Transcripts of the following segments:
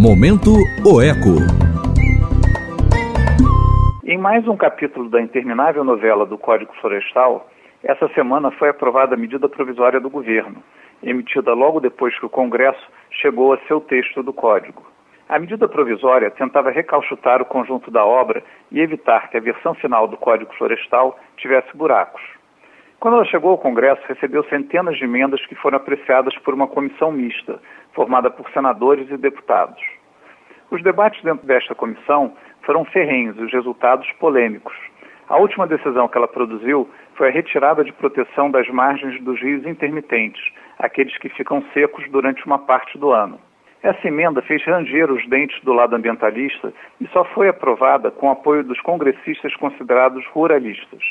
Momento Oeco. Em mais um capítulo da interminável novela do Código Florestal, essa semana foi aprovada a medida provisória do governo, emitida logo depois que o Congresso chegou a seu texto do Código. A medida provisória tentava recalchutar o conjunto da obra e evitar que a versão final do Código Florestal tivesse buracos. Quando ela chegou ao Congresso, recebeu centenas de emendas que foram apreciadas por uma comissão mista, formada por senadores e deputados. Os debates dentro desta comissão foram ferrenhos e os resultados polêmicos. A última decisão que ela produziu foi a retirada de proteção das margens dos rios intermitentes, aqueles que ficam secos durante uma parte do ano. Essa emenda fez ranger os dentes do lado ambientalista e só foi aprovada com o apoio dos congressistas considerados ruralistas.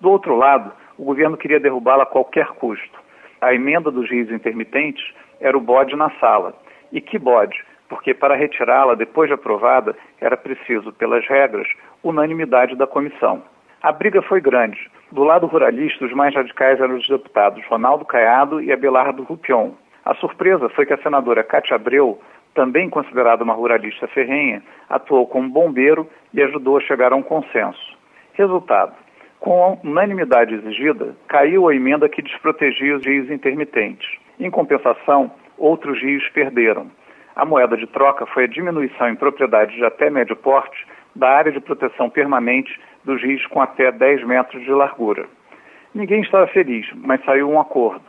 Do outro lado, o governo queria derrubá-la a qualquer custo. A emenda dos rios intermitentes era o bode na sala. E que bode? Porque para retirá-la depois de aprovada era preciso, pelas regras, unanimidade da comissão. A briga foi grande. Do lado ruralista, os mais radicais eram os deputados Ronaldo Caiado e Abelardo Rupion. A surpresa foi que a senadora Cátia Abreu, também considerada uma ruralista ferrenha, atuou como bombeiro e ajudou a chegar a um consenso. Resultado: com a unanimidade exigida, caiu a emenda que desprotegia os rios intermitentes. Em compensação, outros rios perderam. A moeda de troca foi a diminuição em propriedades de até médio porte da área de proteção permanente dos rios com até 10 metros de largura. Ninguém estava feliz, mas saiu um acordo.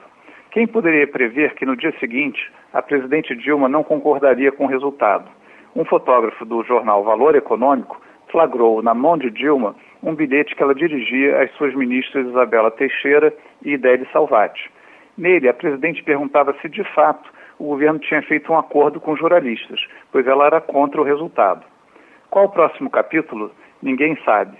Quem poderia prever que no dia seguinte a presidente Dilma não concordaria com o resultado? Um fotógrafo do jornal Valor Econômico flagrou na mão de Dilma um bilhete que ela dirigia às suas ministras Isabela Teixeira e Idélia Salvati. Nele, a presidente perguntava se de fato o governo tinha feito um acordo com os jornalistas, pois ela era contra o resultado. Qual o próximo capítulo? Ninguém sabe.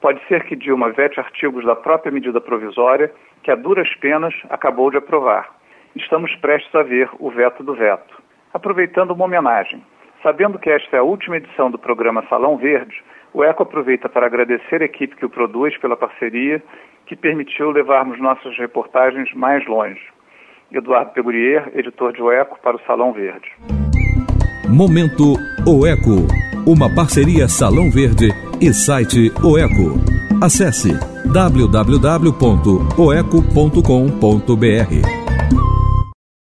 Pode ser que Dilma vete artigos da própria medida provisória, que a duras penas acabou de aprovar. Estamos prestes a ver o veto do veto. Aproveitando uma homenagem, sabendo que esta é a última edição do programa Salão Verde, o ECO aproveita para agradecer a equipe que o produz pela parceria que permitiu levarmos nossas reportagens mais longe. Eduardo Pegurier, editor de O Eco, para o Salão Verde. Momento O Eco, uma parceria Salão Verde e site Oeco. Acesse www.oeco.com.br.